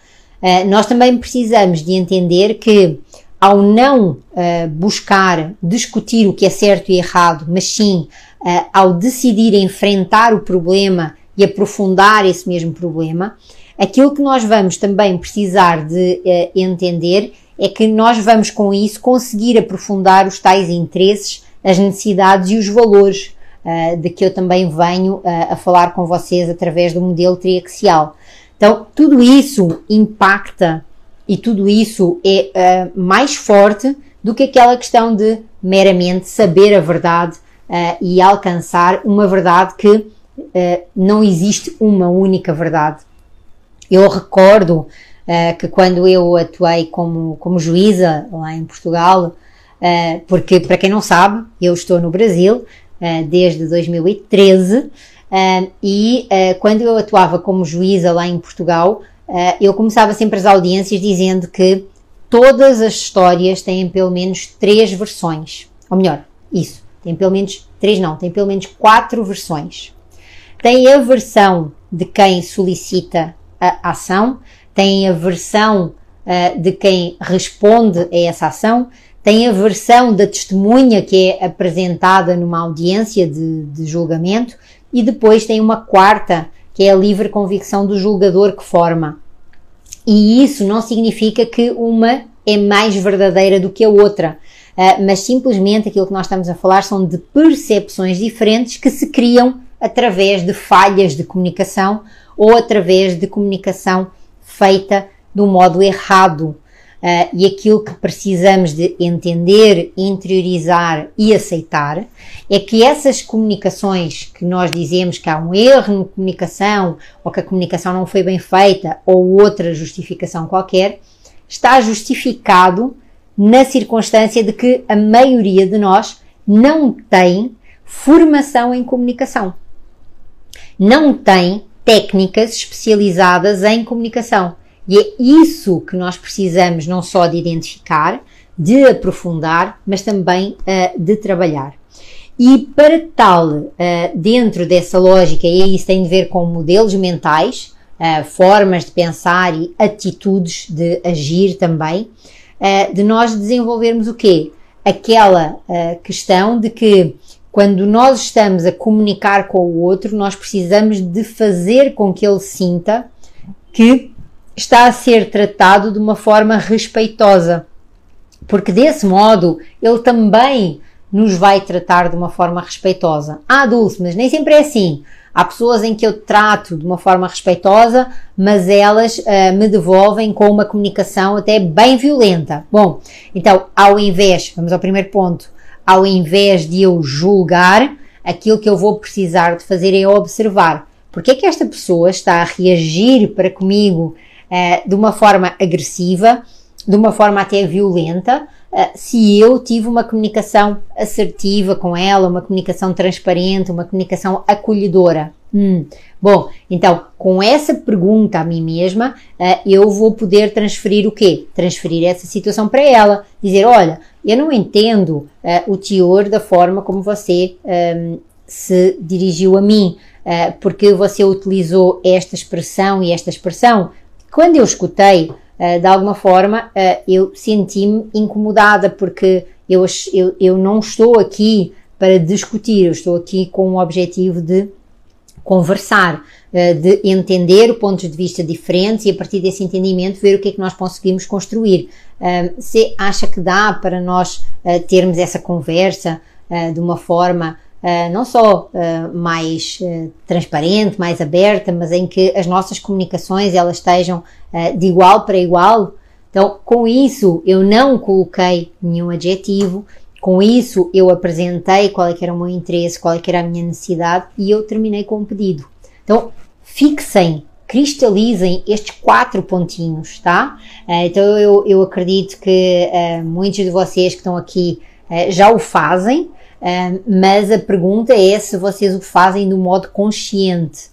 nós também precisamos de entender que ao não uh, buscar discutir o que é certo e errado, mas sim uh, ao decidir enfrentar o problema e aprofundar esse mesmo problema, aquilo que nós vamos também precisar de uh, entender é que nós vamos com isso conseguir aprofundar os tais interesses, as necessidades e os valores de que eu também venho a falar com vocês através do modelo triaxial. Então, tudo isso impacta e tudo isso é uh, mais forte do que aquela questão de meramente saber a verdade uh, e alcançar uma verdade que uh, não existe uma única verdade. Eu recordo uh, que quando eu atuei como, como juíza lá em Portugal, porque para quem não sabe, eu estou no Brasil desde 2013 e quando eu atuava como juíza lá em Portugal, eu começava sempre as audiências dizendo que todas as histórias têm pelo menos três versões. Ou melhor, isso tem pelo menos três, não, tem pelo menos quatro versões. Tem a versão de quem solicita a ação, tem a versão uh, de quem responde a essa ação, tem a versão da testemunha que é apresentada numa audiência de, de julgamento e depois tem uma quarta que é a livre convicção do julgador que forma. E isso não significa que uma é mais verdadeira do que a outra. Ah, mas simplesmente aquilo que nós estamos a falar são de percepções diferentes que se criam através de falhas de comunicação ou através de comunicação feita do modo errado. Uh, e aquilo que precisamos de entender, interiorizar e aceitar é que essas comunicações que nós dizemos que há um erro na comunicação ou que a comunicação não foi bem feita ou outra justificação qualquer, está justificado na circunstância de que a maioria de nós não tem formação em comunicação. Não tem técnicas especializadas em comunicação. E é isso que nós precisamos não só de identificar, de aprofundar, mas também uh, de trabalhar. E para tal, uh, dentro dessa lógica, e isso tem de ver com modelos mentais, uh, formas de pensar e atitudes de agir também, uh, de nós desenvolvermos o quê? Aquela uh, questão de que quando nós estamos a comunicar com o outro, nós precisamos de fazer com que ele sinta que está a ser tratado de uma forma respeitosa, porque desse modo ele também nos vai tratar de uma forma respeitosa. Ah, Dulce, mas nem sempre é assim. Há pessoas em que eu trato de uma forma respeitosa, mas elas uh, me devolvem com uma comunicação até bem violenta. Bom, então, ao invés, vamos ao primeiro ponto, ao invés de eu julgar, aquilo que eu vou precisar de fazer é observar. Porque é que esta pessoa está a reagir para comigo uh, de uma forma agressiva, de uma forma até violenta, uh, se eu tive uma comunicação assertiva com ela, uma comunicação transparente, uma comunicação acolhedora. Hum. Bom, então, com essa pergunta a mim mesma, uh, eu vou poder transferir o quê? Transferir essa situação para ela. Dizer, olha, eu não entendo uh, o teor da forma como você um, se dirigiu a mim, uh, porque você utilizou esta expressão e esta expressão. Quando eu escutei, de alguma forma, eu senti-me incomodada, porque eu, eu, eu não estou aqui para discutir, eu estou aqui com o objetivo de conversar, eh, de entender pontos de vista diferentes e a partir desse entendimento ver o que é que nós conseguimos construir. Se acha que dá para nós eh, termos essa conversa eh, de uma forma não só mais transparente, mais aberta, mas em que as nossas comunicações elas estejam de igual para igual? Então, com isso, eu não coloquei nenhum adjetivo, com isso, eu apresentei qual é era o meu interesse, qual é era a minha necessidade e eu terminei com um pedido. Então, fixem, cristalizem estes quatro pontinhos, tá? Uh, então, eu, eu acredito que uh, muitos de vocês que estão aqui uh, já o fazem, mas a pergunta é se vocês o fazem um modo consciente,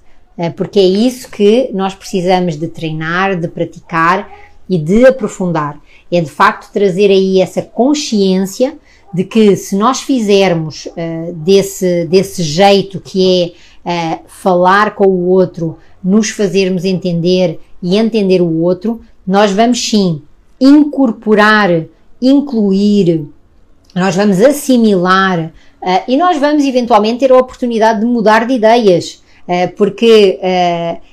porque é isso que nós precisamos de treinar, de praticar e de aprofundar. É de facto trazer aí essa consciência de que se nós fizermos uh, desse, desse jeito que é uh, falar com o outro, nos fazermos entender e entender o outro, nós vamos sim incorporar, incluir, nós vamos assimilar uh, e nós vamos eventualmente ter a oportunidade de mudar de ideias. Porque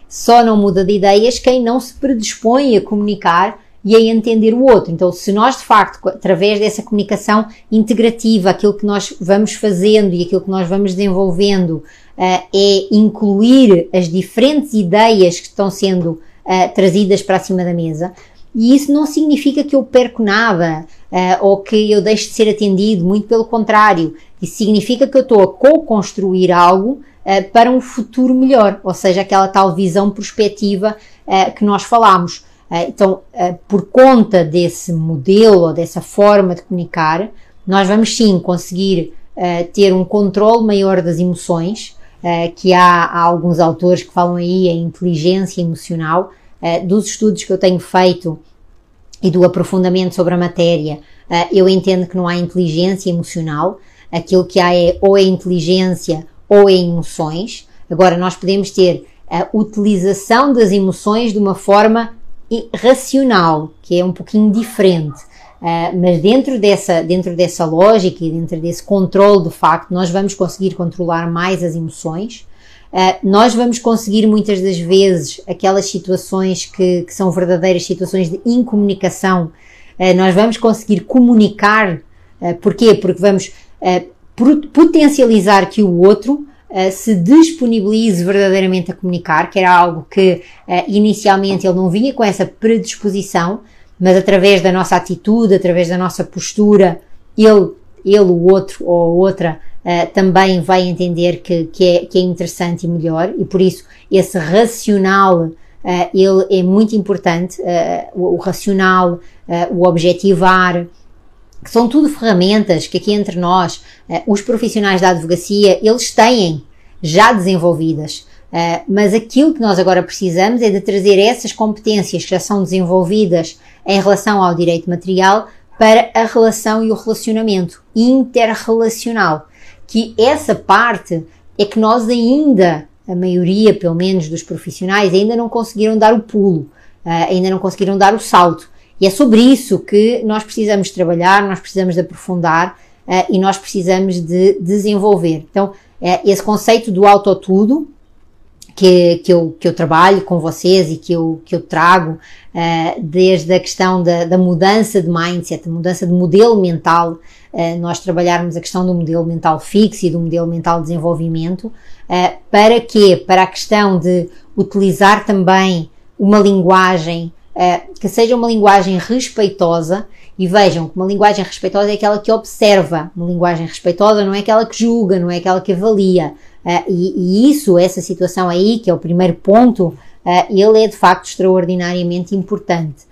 só não muda de ideias quem não se predispõe a comunicar e a entender o outro. Então, se nós de facto, através dessa comunicação integrativa, aquilo que nós vamos fazendo e aquilo que nós vamos desenvolvendo uh, é incluir as diferentes ideias que estão sendo trazidas para cima da mesa, e isso não significa que eu perco nada uh, ou que eu deixe de ser atendido, muito pelo contrário. Isso significa que eu estou a co-construir algo uh, para um futuro melhor, ou seja, aquela tal visão prospectiva uh, que nós falamos. Eh, então, eh, por conta desse modelo ou dessa forma de comunicar, nós vamos sim conseguir eh, ter um controle maior das emoções, que há, há, alguns autores que falam aí a inteligência emocional, dos estudos que eu tenho feito e do aprofundamento sobre a matéria, eu entendo que não há inteligência emocional, aquilo que há é ou é inteligência ou é emoções. Agora, nós podemos ter a utilização das emoções de uma forma racional, que é um pouquinho diferente. Uh, mas dentro dessa, dentro dessa lógica e dentro desse controle de facto, nós vamos conseguir controlar mais as emoções. Uh, nós vamos conseguir muitas das vezes aquelas situações que, que são verdadeiras situações de incomunicação, uh, nós vamos conseguir comunicar. porquê? Porque vamos potencializar que o outro uh, se disponibilize verdadeiramente a comunicar, que era algo que uh, inicialmente ele não vinha com essa predisposição, mas através da nossa atitude, através da nossa postura, ele, ele o outro ou a outra uh, também vai entender que, que, é, que é interessante e melhor, e por isso esse racional ele é muito importante, o, o, racional, o objetivar, que são tudo ferramentas que aqui entre nós, uh, os profissionais da advocacia, eles têm já desenvolvidas. Uh, mas aquilo que nós agora precisamos é de trazer essas competências que já são desenvolvidas em relação ao direito material para a relação e o relacionamento interrelacional. Que essa parte é que nós ainda, a maioria pelo menos dos profissionais, ainda não conseguiram dar o pulo, uh, ainda não conseguiram dar o salto. E é sobre isso que nós precisamos trabalhar, nós precisamos de aprofundar uh, e nós precisamos de desenvolver. Então, uh, esse conceito do autotudo, que, que, eu, que eu trabalho com vocês e que eu, que eu trago, uh, desde a questão da, da mudança de mindset, mudança de modelo mental, uh, nós trabalharmos a questão do modelo mental fixo e do modelo mental de desenvolvimento, uh, para quê? Para a questão de utilizar também uma linguagem que seja uma linguagem respeitosa e vejam que uma linguagem respeitosa é aquela que observa, uma linguagem respeitosa não é aquela que julga, não é aquela que avalia. Uh, e, e, isso, essa situação aí, que é o primeiro ponto, uh, ele é de facto extraordinariamente importante.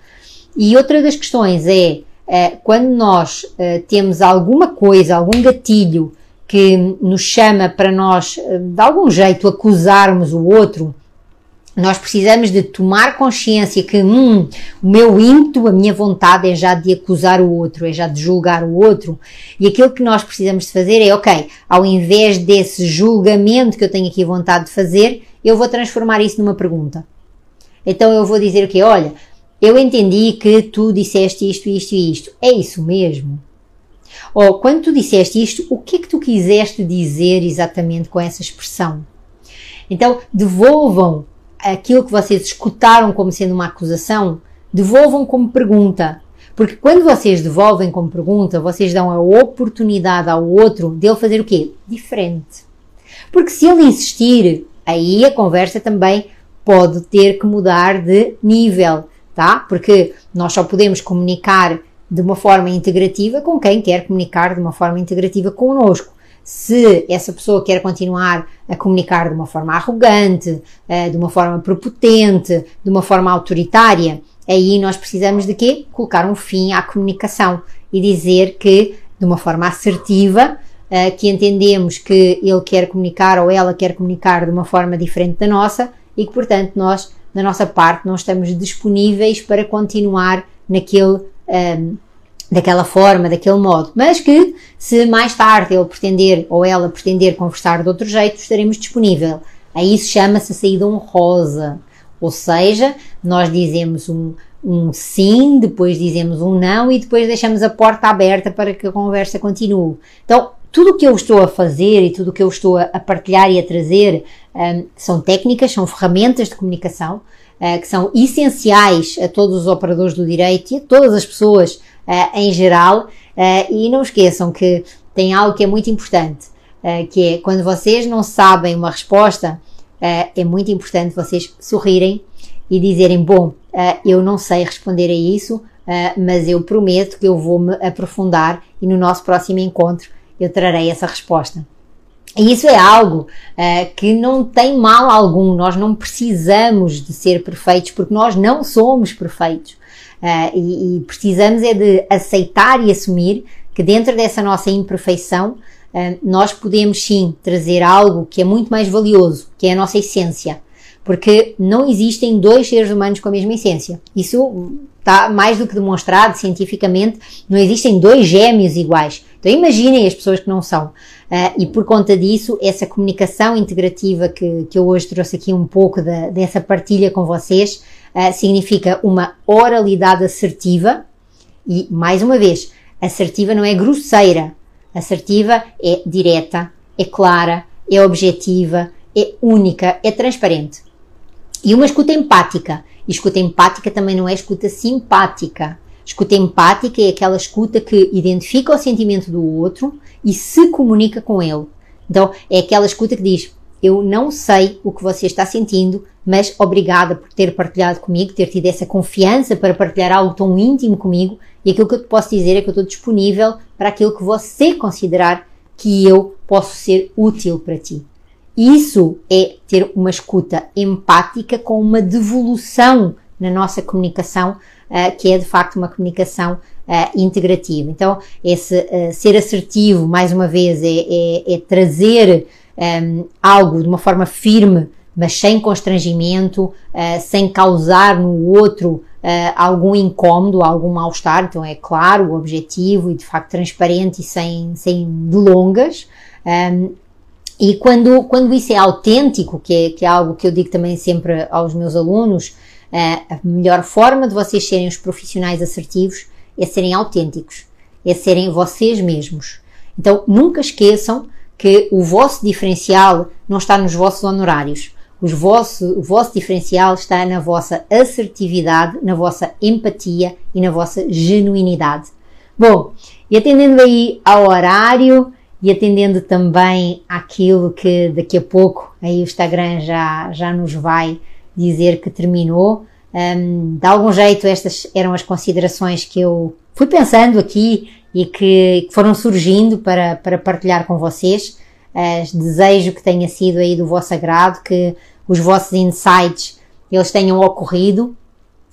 E outra das questões é uh, quando nós temos alguma coisa, algum gatilho que nos chama para nós, de algum jeito, acusarmos o outro, nós precisamos de tomar consciência que hum, o meu ímpeto, a minha vontade é já de acusar o outro, é já de julgar o outro. E aquilo que nós precisamos de fazer é, ok, ao invés desse julgamento que eu tenho aqui vontade de fazer, eu vou transformar isso numa pergunta. Então eu vou dizer o okay, quê? Olha, eu entendi que tu disseste isto, isto e isto. É isso mesmo? Ou quando tu disseste isto, o que é que tu quiseste dizer exatamente com essa expressão? Então devolvam aquilo que vocês escutaram como sendo uma acusação, devolvam como pergunta. Porque quando vocês devolvem como pergunta, vocês dão a oportunidade ao outro dele fazer o quê? Diferente. Porque se ele insistir, aí a conversa também pode ter que mudar de nível, tá? Porque nós só podemos comunicar de uma forma integrativa com quem quer comunicar de uma forma integrativa connosco se essa pessoa quer continuar a comunicar de uma forma arrogante, eh, de uma forma prepotente, de uma forma autoritária, aí nós precisamos de quê? Colocar um fim à comunicação e dizer que, de uma forma assertiva, eh, que entendemos que ele quer comunicar ou ela quer comunicar de uma forma diferente da nossa e que, portanto, nós, da nossa parte, não estamos disponíveis para continuar naquele. Ehm, daquela forma, daquele modo, mas que se mais tarde ele pretender ou ela pretender conversar de outro jeito, estaremos disponível. Aí isso chama-se a saída honrosa, ou seja, nós dizemos um, um sim, depois dizemos um não e depois deixamos a porta aberta para que a conversa continue. Então, tudo o que eu estou a fazer e tudo o que eu estou a partilhar e a trazer um, são técnicas, são ferramentas de comunicação uh, que são essenciais a todos os operadores do direito e a todas as pessoas uh, em geral. Uh, e não esqueçam que tem algo que é muito importante, que é quando vocês não sabem uma resposta, é muito importante vocês sorrirem e dizerem: Bom, eu não sei responder a isso, mas eu prometo que eu vou me aprofundar e no nosso próximo encontro eu trarei essa resposta. E isso é algo uh, que não tem mal algum, nós não precisamos de ser perfeitos porque nós não somos perfeitos. Uh, e, e, precisamos é de aceitar e assumir que dentro dessa nossa imperfeição uh, nós podemos sim trazer algo que é muito mais valioso, que é a nossa essência. Porque não existem dois seres humanos com a mesma essência. Isso está mais do que demonstrado cientificamente. Não existem dois gêmeos iguais. Então imaginem as pessoas que não são. Uh, e por conta disso, essa comunicação integrativa que, que eu hoje trouxe aqui um pouco dessa partilha com vocês, uh, significa uma oralidade assertiva e, mais uma vez, assertiva não é grosseira. Assertiva é direta, é clara, é objetiva, é única, é transparente. E uma escuta empática. E escuta empática também não é escuta simpática. Escuta empática é aquela escuta que identifica o sentimento do outro e se comunica com ele. Então, é aquela escuta que diz: Eu não sei o que você está sentindo, mas obrigada por ter partilhado comigo, ter tido essa confiança para partilhar algo tão íntimo comigo. E aquilo que eu te posso dizer é que eu estou disponível para aquilo que você considerar que eu posso ser útil para ti. Isso é ter uma escuta empática com uma devolução na nossa comunicação, que é de facto uma comunicação uh, integrativa. Então, esse uh, ser assertivo, mais uma vez, é, é, é trazer um, ehm, algo de uma forma firme mas sem constrangimento, sem causar no outro uh, algum incômodo, algum mal-estar. Então é claro objetivo e de facto transparente e sem, sem delongas. Um, e quando, quando isso é autêntico, que é, que é algo que eu digo também sempre aos meus alunos, a melhor forma de vocês serem os profissionais assertivos é serem autênticos, é serem vocês mesmos. Então nunca esqueçam que o vosso diferencial não está nos vossos honorários. Os vosso, o vosso diferencial está na vossa assertividade, na vossa empatia e na vossa genuinidade. Bom, e atendendo aí ao horário e atendendo também àquilo que daqui a pouco aí o Instagram já, já nos vai dizer que terminou, um, de algum jeito estas eram as considerações que eu fui pensando aqui e que foram surgindo para, para partilhar com vocês. Uh, desejo que tenha sido aí do vosso agrado, que os vossos insights eles tenham ocorrido.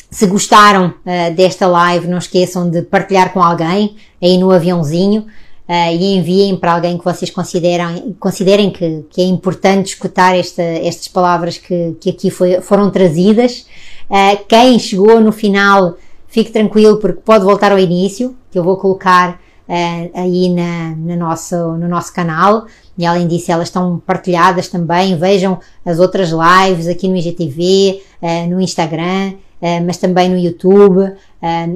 Se gostaram uh, desta live, não esqueçam de partilhar com alguém aí no aviãozinho uh, e enviem para alguém que vocês consideram, considerem que, que é importante escutar esta, estas palavras que, que aqui foi, foram trazidas. Uh, quem chegou no final, fique tranquilo porque pode voltar ao início, que eu vou colocar uh, aí na, na nosso, no nosso canal. E além disso, elas estão partilhadas também. Vejam as outras lives aqui no IGTV, uh, no Instagram, mas também no YouTube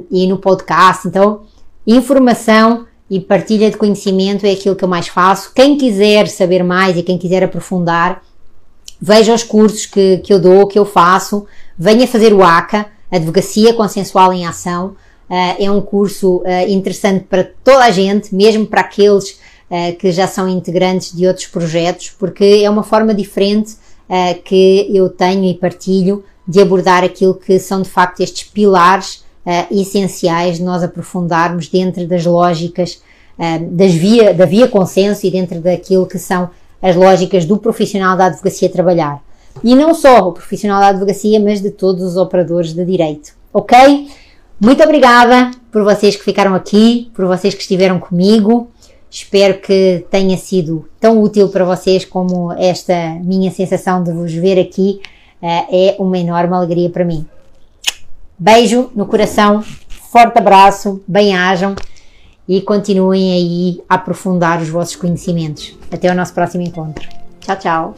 e no podcast. Então, informação e partilha de conhecimento é aquilo que eu mais faço. Quem quiser saber mais e quem quiser aprofundar, veja os cursos que, que eu dou, que eu faço, venha fazer o ACA, Advocacia Consensual em Ação. Uh, é um curso uh, interessante para toda a gente, mesmo para aqueles uh, que já são integrantes de outros projetos, porque é uma forma diferente que eu tenho e partilho de abordar aquilo que são de facto estes pilares essenciais de nós aprofundarmos dentro das lógicas das via, da via consenso e dentro daquilo que são as lógicas do profissional da advocacia trabalhar. E não só o profissional da advocacia, mas de todos os operadores de direito. Ok? Muito obrigada por vocês que ficaram aqui, por vocês que estiveram comigo. Espero que tenha sido tão útil para vocês como esta minha sensação de vos ver aqui eh, é uma enorme alegria para mim. Beijo no coração, forte abraço, bem-ajam e continuem aí a aprofundar os vossos conhecimentos. Até o nosso próximo encontro. Tchau, tchau.